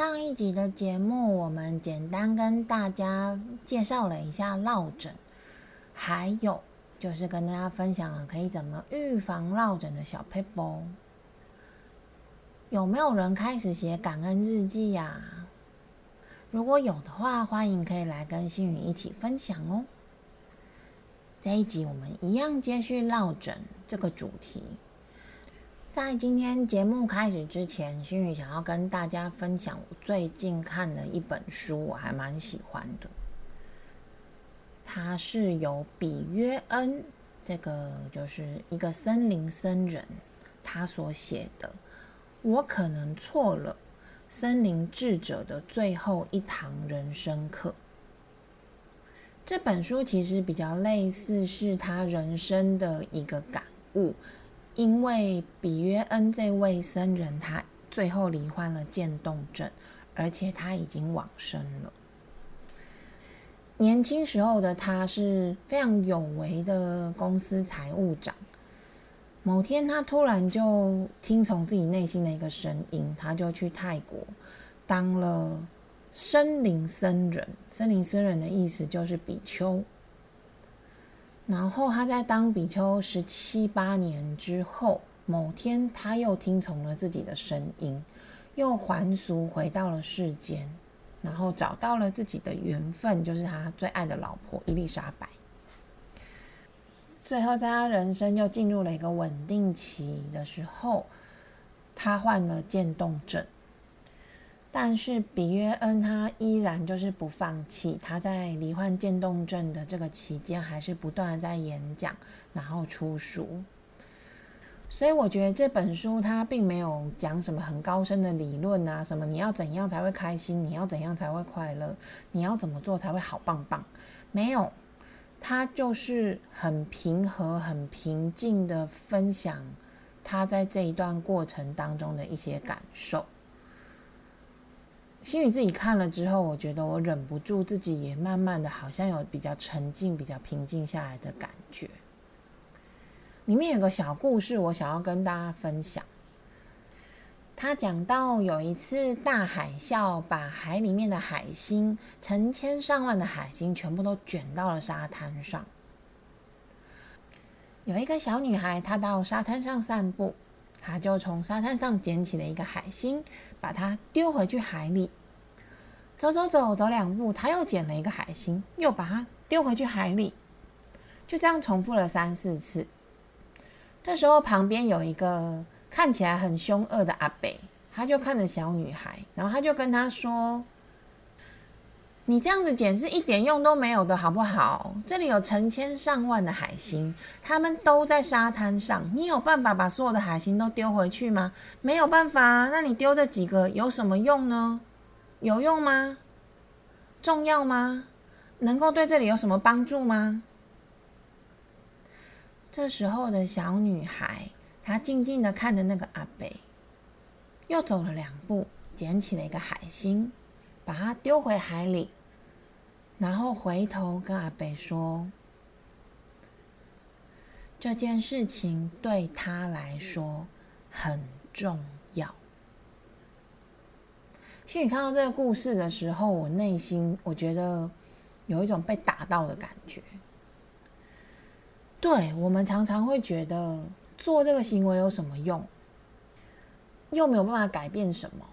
上一集的节目，我们简单跟大家介绍了一下落枕，还有就是跟大家分享了可以怎么预防落枕的小 paper。有没有人开始写感恩日记呀？如果有的话，欢迎可以来跟星宇一起分享哦。这一集我们一样接续落枕这个主题。在今天节目开始之前，心宇想要跟大家分享我最近看的一本书，我还蛮喜欢的。它是由比约恩，这个就是一个森林僧人，他所写的《我可能错了：森林智者的最后一堂人生课》。这本书其实比较类似是他人生的一个感悟。因为比约恩这位僧人，他最后罹患了渐冻症，而且他已经往生了。年轻时候的他是非常有为的公司财务长。某天，他突然就听从自己内心的一个声音，他就去泰国当了森林僧人。森林僧人的意思就是比丘。然后他在当比丘十七八年之后，某天他又听从了自己的声音，又还俗回到了世间，然后找到了自己的缘分，就是他最爱的老婆伊丽莎白。最后在他人生又进入了一个稳定期的时候，他患了渐冻症。但是比约恩他依然就是不放弃，他在罹患渐冻症的这个期间，还是不断的在演讲，然后出书。所以我觉得这本书它并没有讲什么很高深的理论啊，什么你要怎样才会开心，你要怎样才会快乐，你要怎么做才会好棒棒，没有，他就是很平和、很平静的分享他在这一段过程当中的一些感受。心宇自己看了之后，我觉得我忍不住自己也慢慢的，好像有比较沉静、比较平静下来的感觉。里面有个小故事，我想要跟大家分享。他讲到有一次大海啸，把海里面的海星，成千上万的海星，全部都卷到了沙滩上。有一个小女孩，她到沙滩上散步。他就从沙滩上捡起了一个海星，把它丢回去海里。走走走，走两步，他又捡了一个海星，又把它丢回去海里。就这样重复了三四次。这时候，旁边有一个看起来很凶恶的阿北，他就看着小女孩，然后他就跟她说。你这样子捡是一点用都没有的，好不好？这里有成千上万的海星，它们都在沙滩上。你有办法把所有的海星都丢回去吗？没有办法。那你丢这几个有什么用呢？有用吗？重要吗？能够对这里有什么帮助吗？这时候的小女孩，她静静的看着那个阿北，又走了两步，捡起了一个海星，把它丢回海里。然后回头跟阿北说：“这件事情对他来说很重要。”其实你看到这个故事的时候，我内心我觉得有一种被打到的感觉。对我们常常会觉得做这个行为有什么用，又没有办法改变什么。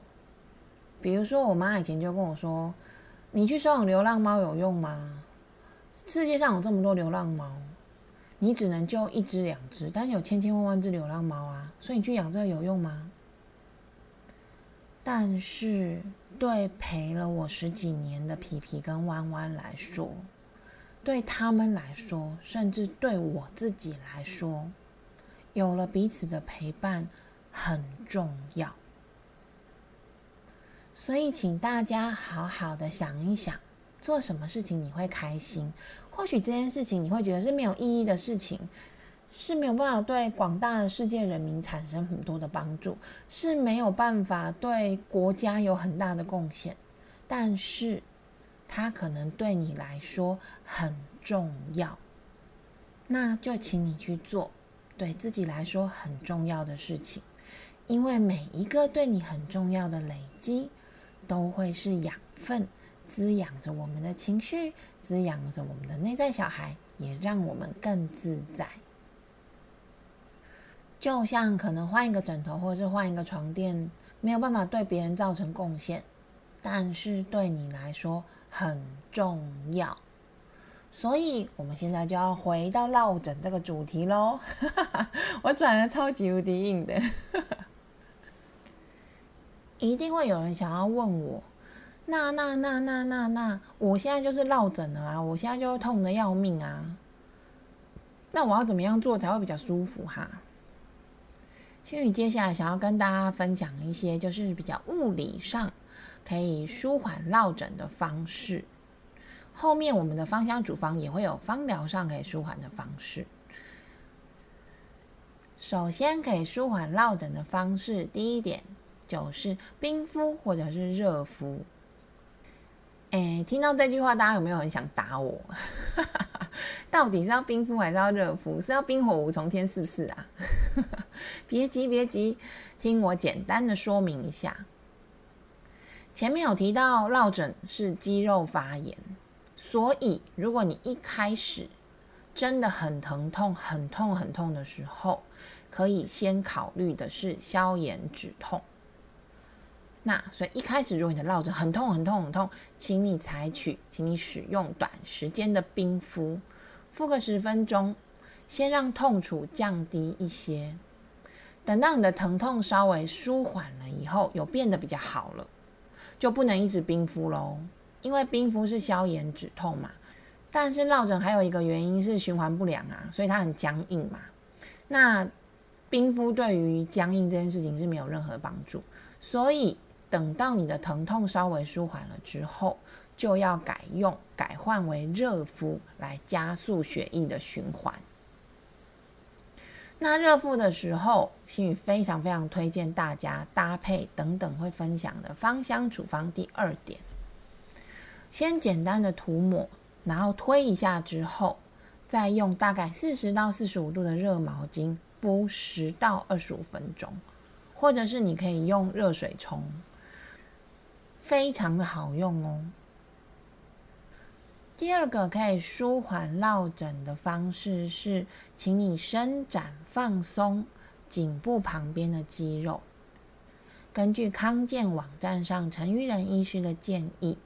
比如说，我妈以前就跟我说。你去收养流浪猫有用吗？世界上有这么多流浪猫，你只能救一只两只，但是有千千万万只流浪猫啊，所以你去养这个有用吗？但是对陪了我十几年的皮皮跟弯弯来说，对他们来说，甚至对我自己来说，有了彼此的陪伴很重要。所以，请大家好好的想一想，做什么事情你会开心？或许这件事情你会觉得是没有意义的事情，是没有办法对广大的世界人民产生很多的帮助，是没有办法对国家有很大的贡献。但是，它可能对你来说很重要，那就请你去做对自己来说很重要的事情，因为每一个对你很重要的累积，都会是养分。滋养着我们的情绪，滋养着我们的内在小孩，也让我们更自在。就像可能换一个枕头，或者是换一个床垫，没有办法对别人造成贡献，但是对你来说很重要。所以，我们现在就要回到落枕这个主题喽。我转的超级无敌硬的，一定会有人想要问我。那那那那那那，我现在就是落枕了啊！我现在就痛的要命啊！那我要怎么样做才会比较舒服哈？心宇接下来想要跟大家分享一些，就是比较物理上可以舒缓落枕的方式。后面我们的芳香主方也会有芳疗上可以舒缓的方式。首先可以舒缓落枕的方式，第一点就是冰敷或者是热敷。哎，听到这句话，大家有没有很想打我？到底是要冰敷还是要热敷？是要冰火五重天是不是啊？别急，别急，听我简单的说明一下。前面有提到落枕是肌肉发炎，所以如果你一开始真的很疼痛、很痛、很痛的时候，可以先考虑的是消炎止痛。那所以一开始，如果你的落枕很痛很痛很痛，请你采取，请你使用短时间的冰敷，敷个十分钟，先让痛楚降低一些。等到你的疼痛稍微舒缓了以后，有变得比较好了，就不能一直冰敷喽，因为冰敷是消炎止痛嘛。但是落枕还有一个原因是循环不良啊，所以它很僵硬嘛。那冰敷对于僵硬这件事情是没有任何帮助，所以。等到你的疼痛稍微舒缓了之后，就要改用改换为热敷来加速血液的循环。那热敷的时候，心宇非常非常推荐大家搭配等等会分享的芳香处方。第二点，先简单的涂抹，然后推一下之后，再用大概四十到四十五度的热毛巾敷十到二十五分钟，或者是你可以用热水冲。非常的好用哦。第二个可以舒缓落枕的方式是，请你伸展放松颈部旁边的肌肉。根据康健网站上陈玉仁医师的建议，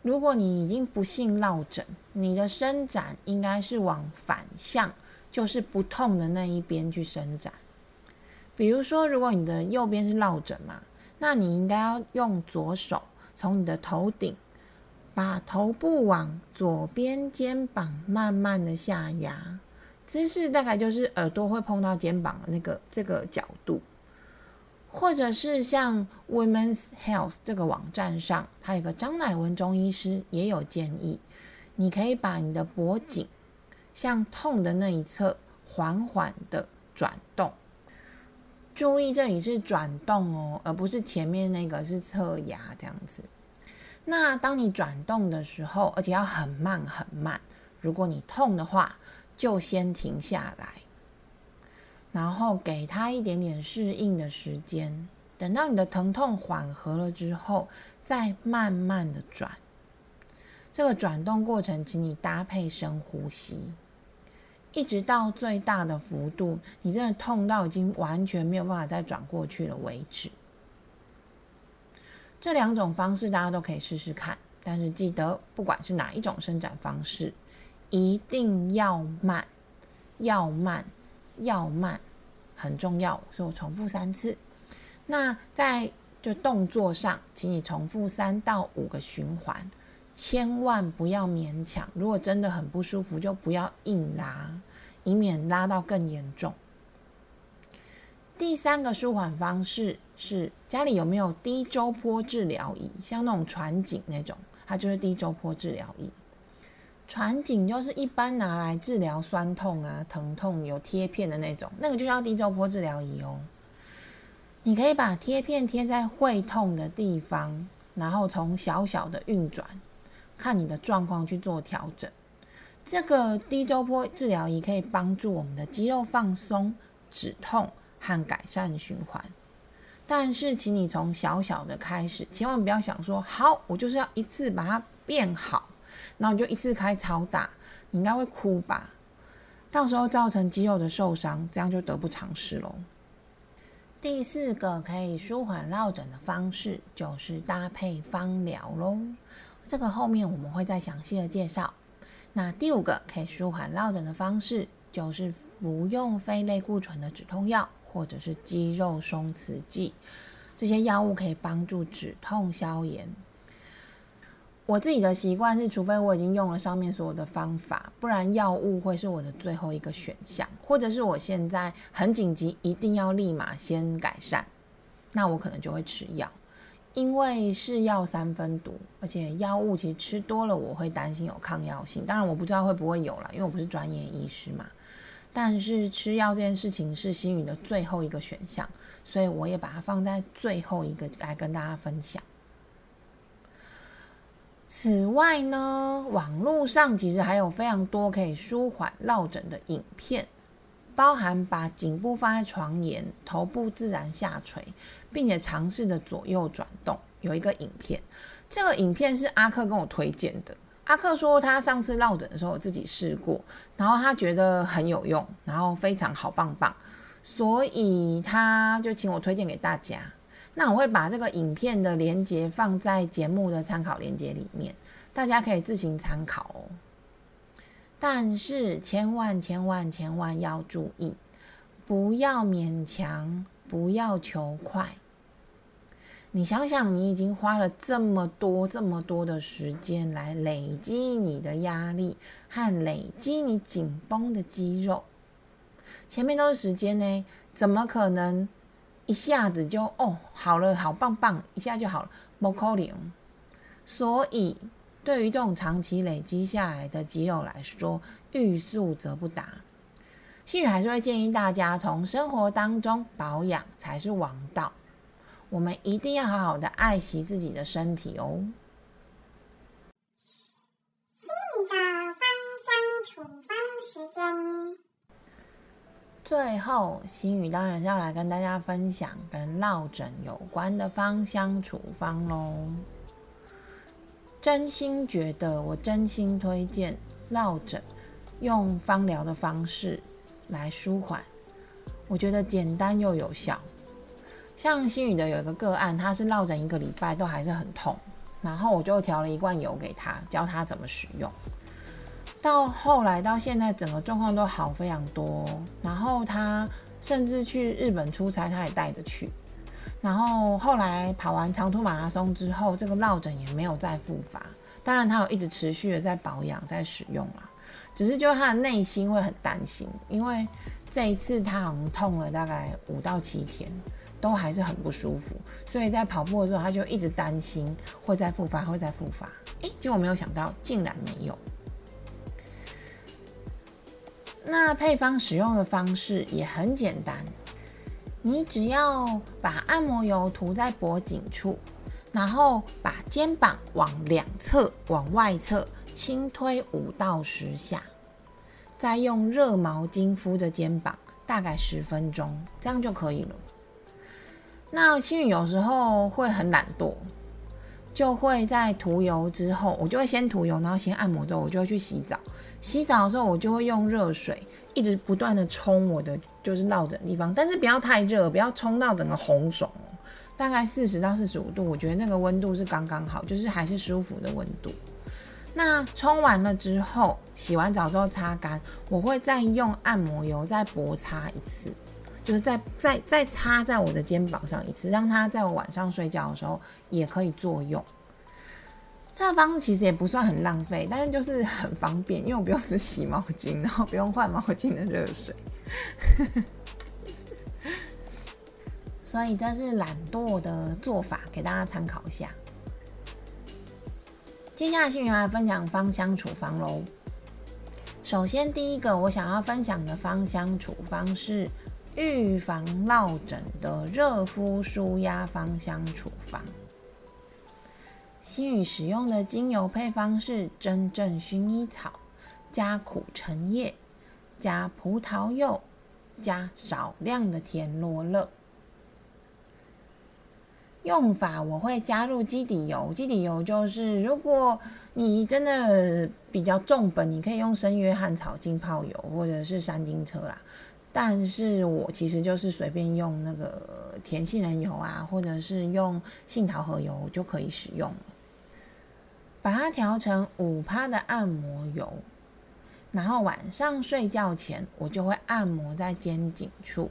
如果你已经不幸落枕，你的伸展应该是往反向，就是不痛的那一边去伸展。比如说，如果你的右边是落枕嘛。那你应该要用左手从你的头顶，把头部往左边肩膀慢慢的下压，姿势大概就是耳朵会碰到肩膀的那个这个角度，或者是像 Women's Health 这个网站上，它有个张乃文中医师也有建议，你可以把你的脖颈向痛的那一侧缓缓的转动。注意，这里是转动哦，而不是前面那个是侧压这样子。那当你转动的时候，而且要很慢很慢。如果你痛的话，就先停下来，然后给他一点点适应的时间。等到你的疼痛缓和了之后，再慢慢的转。这个转动过程，请你搭配深呼吸。一直到最大的幅度，你真的痛到已经完全没有办法再转过去了为止。这两种方式大家都可以试试看，但是记得，不管是哪一种伸展方式，一定要慢，要慢，要慢，很重要。所以我重复三次。那在就动作上，请你重复三到五个循环。千万不要勉强，如果真的很不舒服，就不要硬拉，以免拉到更严重。第三个舒缓方式是家里有没有低周波治疗仪，像那种传景那种，它就是低周波治疗仪。传景就是一般拿来治疗酸痛啊、疼痛有贴片的那种，那个就叫低周波治疗仪哦。你可以把贴片贴在会痛的地方，然后从小小的运转，看你的状况去做调整。这个低周波治疗仪可以帮助我们的肌肉放松、止痛和改善循环。但是，请你从小小的开始，千万不要想说好，我就是要一次把它变好。然后你就一次开超大，你应该会哭吧？到时候造成肌肉的受伤，这样就得不偿失喽。第四个可以舒缓落枕的方式就是搭配芳疗喽，这个后面我们会再详细的介绍。那第五个可以舒缓落枕的方式就是服用非类固醇的止痛药或者是肌肉松弛剂，这些药物可以帮助止痛消炎。我自己的习惯是，除非我已经用了上面所有的方法，不然药物会是我的最后一个选项，或者是我现在很紧急，一定要立马先改善，那我可能就会吃药，因为是药三分毒，而且药物其实吃多了我会担心有抗药性，当然我不知道会不会有了，因为我不是专业医师嘛。但是吃药这件事情是心宇的最后一个选项，所以我也把它放在最后一个来跟大家分享。此外呢，网络上其实还有非常多可以舒缓落枕的影片，包含把颈部放在床沿，头部自然下垂，并且尝试的左右转动。有一个影片，这个影片是阿克跟我推荐的。阿克说他上次落枕的时候自己试过，然后他觉得很有用，然后非常好棒棒，所以他就请我推荐给大家。那我会把这个影片的连接放在节目的参考连接里面，大家可以自行参考哦。但是千万千万千万要注意，不要勉强，不要求快。你想想，你已经花了这么多这么多的时间来累积你的压力和累积你紧绷的肌肉，前面都是时间呢，怎么可能？一下子就哦好了，好棒棒，一下就好了，不可能。所以，对于这种长期累积下来的肌肉来说，欲速则不达。心雨还是会建议大家从生活当中保养才是王道。我们一定要好好的爱惜自己的身体哦。的芳香处方时间。最后，心宇当然是要来跟大家分享跟落枕有关的芳香处方喽。真心觉得，我真心推荐落枕用芳疗的方式来舒缓，我觉得简单又有效。像心宇的有一个个案，他是落枕一个礼拜都还是很痛，然后我就调了一罐油给他，教他怎么使用。到后来到现在，整个状况都好非常多。然后他甚至去日本出差，他也带着去。然后后来跑完长途马拉松之后，这个落枕也没有再复发。当然，他有一直持续的在保养、在使用啦。只是就他的内心会很担心，因为这一次他好像痛了大概五到七天，都还是很不舒服。所以在跑步的时候，他就一直担心会再复发，会再复发。诶，结果没有想到，竟然没有。那配方使用的方式也很简单，你只要把按摩油涂在脖颈处，然后把肩膀往两侧、往外侧轻推五到十下，再用热毛巾敷着肩膀，大概十分钟，这样就可以了。那心宇有时候会很懒惰，就会在涂油之后，我就会先涂油，然后先按摩之后，我就会去洗澡。洗澡的时候，我就会用热水一直不断的冲我的就是落枕地方，但是不要太热，不要冲到整个红肿。大概四十到四十五度，我觉得那个温度是刚刚好，就是还是舒服的温度。那冲完了之后，洗完澡之后擦干，我会再用按摩油再薄擦一次，就是再再再擦在我的肩膀上一次，让它在我晚上睡觉的时候也可以作用。这个方式其实也不算很浪费，但是就是很方便，因为我不用只洗毛巾，然后不用换毛巾的热水，所以这是懒惰的做法，给大家参考一下。接下来是来分享芳香处方喽。首先，第一个我想要分享的芳香处方是预防落枕的热敷舒压芳香处方。新宇使用的精油配方是真正薰衣草加苦橙叶加葡萄柚加少量的甜罗勒。用法我会加入基底油，基底油就是如果你真的比较重本，你可以用生约翰草浸泡油或者是山金车啦。但是我其实就是随便用那个甜杏仁油啊，或者是用杏桃核油就可以使用。把它调成五趴的按摩油，然后晚上睡觉前我就会按摩在肩颈处。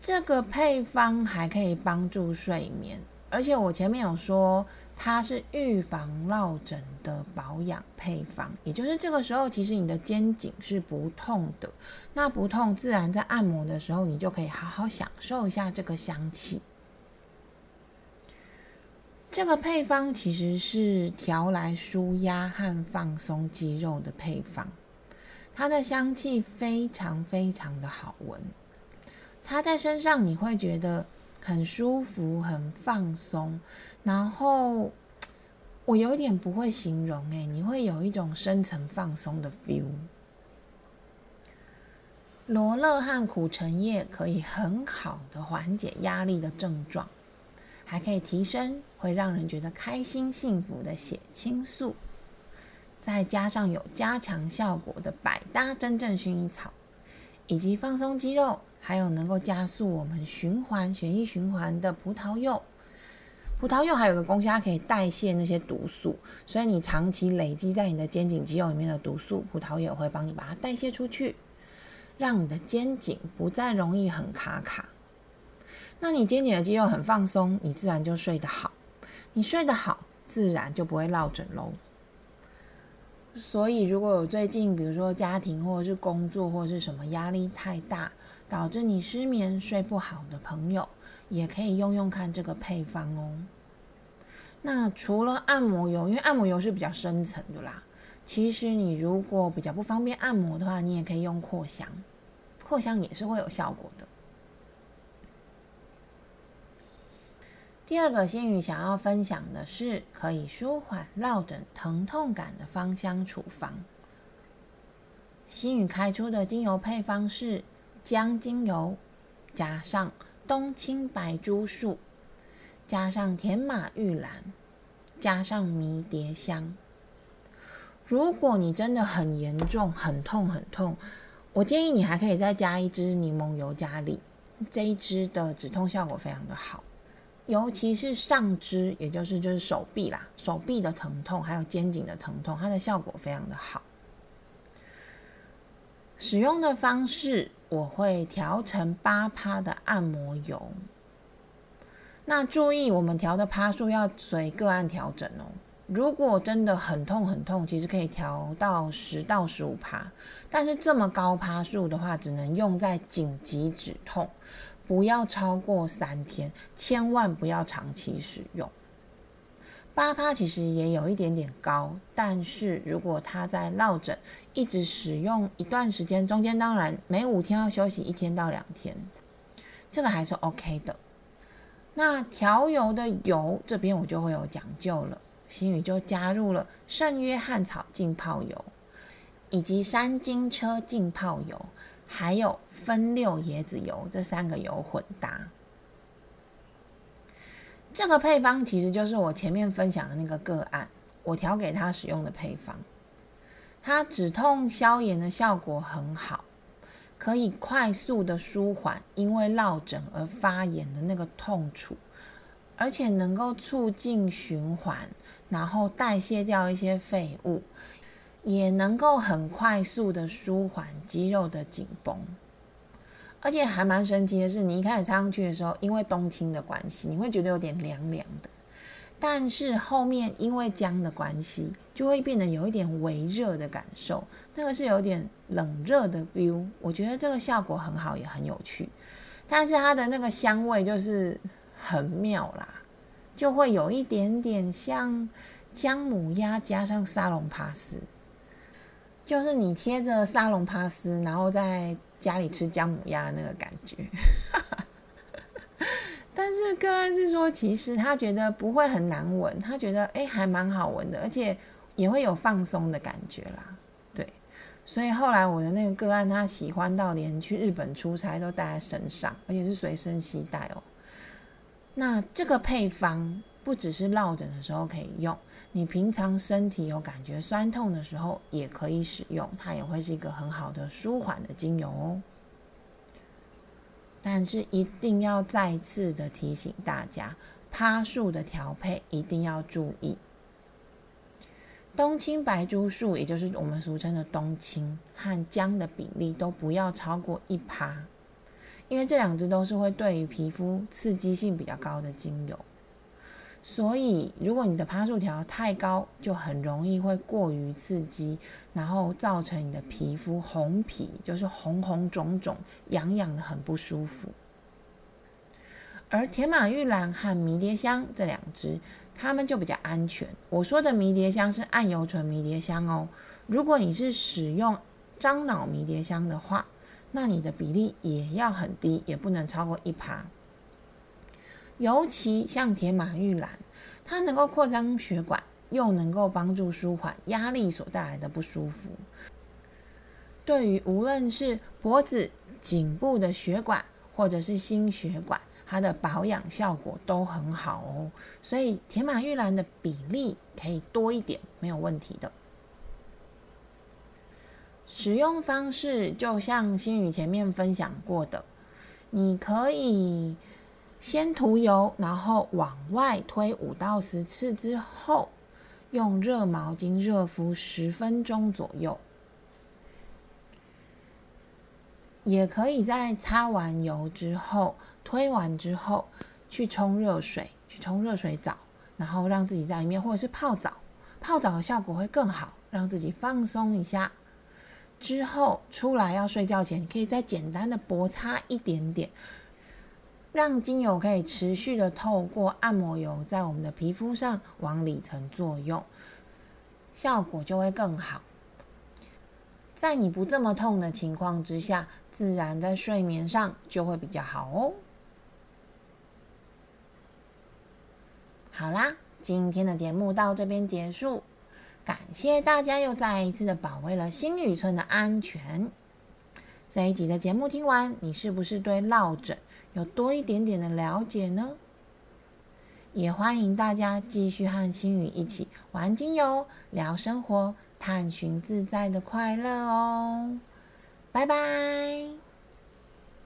这个配方还可以帮助睡眠，而且我前面有说它是预防落枕的保养配方，也就是这个时候其实你的肩颈是不痛的，那不痛自然在按摩的时候你就可以好好享受一下这个香气。这个配方其实是调来舒压和放松肌肉的配方，它的香气非常非常的好闻。擦在身上你会觉得很舒服、很放松，然后我有点不会形容哎，你会有一种深层放松的 feel。罗勒和苦橙叶可以很好的缓解压力的症状，还可以提升会让人觉得开心幸福的血清素，再加上有加强效果的百搭真正薰衣草，以及放松肌肉。还有能够加速我们循环血液循环的葡萄柚，葡萄柚还有个功效，它可以代谢那些毒素，所以你长期累积在你的肩颈肌肉里面的毒素，葡萄柚会帮你把它代谢出去，让你的肩颈不再容易很卡卡。那你肩颈的肌肉很放松，你自然就睡得好，你睡得好，自然就不会落枕喽。所以如果有最近比如说家庭或者是工作或者是什么压力太大，导致你失眠睡不好的朋友，也可以用用看这个配方哦。那除了按摩油，因为按摩油是比较深层的啦。其实你如果比较不方便按摩的话，你也可以用扩香，扩香也是会有效果的。第二个心语想要分享的是可以舒缓落枕疼痛感的芳香处方。心语开出的精油配方是。姜精油加上冬青白珠树，加上甜马玉兰，加上迷迭香。如果你真的很严重、很痛、很痛，我建议你还可以再加一支柠檬尤加利，这一支的止痛效果非常的好，尤其是上肢，也就是就是手臂啦，手臂的疼痛还有肩颈的疼痛，它的效果非常的好。使用的方式。我会调成八趴的按摩油，那注意我们调的趴数要随个案调整哦。如果真的很痛很痛，其实可以调到十到十五趴，但是这么高趴数的话，只能用在紧急止痛，不要超过三天，千万不要长期使用。八趴其实也有一点点高，但是如果他在落枕一直使用一段时间，中间当然每五天要休息一天到两天，这个还是 OK 的。那调油的油这边我就会有讲究了，心宇就加入了圣约翰草浸泡油，以及山金车浸泡油，还有分六椰子油这三个油混搭。这个配方其实就是我前面分享的那个个案，我调给他使用的配方。它止痛消炎的效果很好，可以快速的舒缓因为落枕而发炎的那个痛楚，而且能够促进循环，然后代谢掉一些废物，也能够很快速的舒缓肌肉的紧绷。而且还蛮神奇的是，你一开始插上去的时候，因为冬青的关系，你会觉得有点凉凉的。但是后面因为姜的关系，就会变得有一点微热的感受，那个是有点冷热的 feel。我觉得这个效果很好，也很有趣。但是它的那个香味就是很妙啦，就会有一点点像姜母鸭加上沙龙帕斯，就是你贴着沙龙帕斯，然后在家里吃姜母鸭那个感觉。但是个案是说，其实他觉得不会很难闻，他觉得哎还蛮好闻的，而且也会有放松的感觉啦。对，所以后来我的那个个案，他喜欢到连去日本出差都带在身上，而且是随身携带哦。那这个配方不只是落枕的时候可以用，你平常身体有感觉酸痛的时候也可以使用，它也会是一个很好的舒缓的精油哦。但是一定要再次的提醒大家，趴树的调配一定要注意。冬青白珠树，也就是我们俗称的冬青和姜的比例都不要超过一趴。因为这两支都是会对于皮肤刺激性比较高的精油，所以如果你的趴数条太高，就很容易会过于刺激，然后造成你的皮肤红皮，就是红红肿肿、痒痒的，很不舒服。而铁马玉兰和迷迭香这两支，它们就比较安全。我说的迷迭香是暗油醇迷迭香哦，如果你是使用樟脑迷迭香的话。那你的比例也要很低，也不能超过一趴。尤其像铁马玉兰，它能够扩张血管，又能够帮助舒缓压力所带来的不舒服。对于无论是脖子、颈部的血管，或者是心血管，它的保养效果都很好哦。所以铁马玉兰的比例可以多一点，没有问题的。使用方式就像新宇前面分享过的，你可以先涂油，然后往外推五到十次之后，用热毛巾热敷十分钟左右。也可以在擦完油之后，推完之后去冲热水，去冲热水澡，然后让自己在里面，或者是泡澡，泡澡的效果会更好，让自己放松一下。之后出来要睡觉前，可以再简单的薄擦一点点，让精油可以持续的透过按摩油在我们的皮肤上往里层作用，效果就会更好。在你不这么痛的情况之下，自然在睡眠上就会比较好哦。好啦，今天的节目到这边结束。感谢大家又再一次的保卫了新宇村的安全。这一集的节目听完，你是不是对落枕有多一点点的了解呢？也欢迎大家继续和新宇一起玩精油、聊生活、探寻自在的快乐哦。拜拜。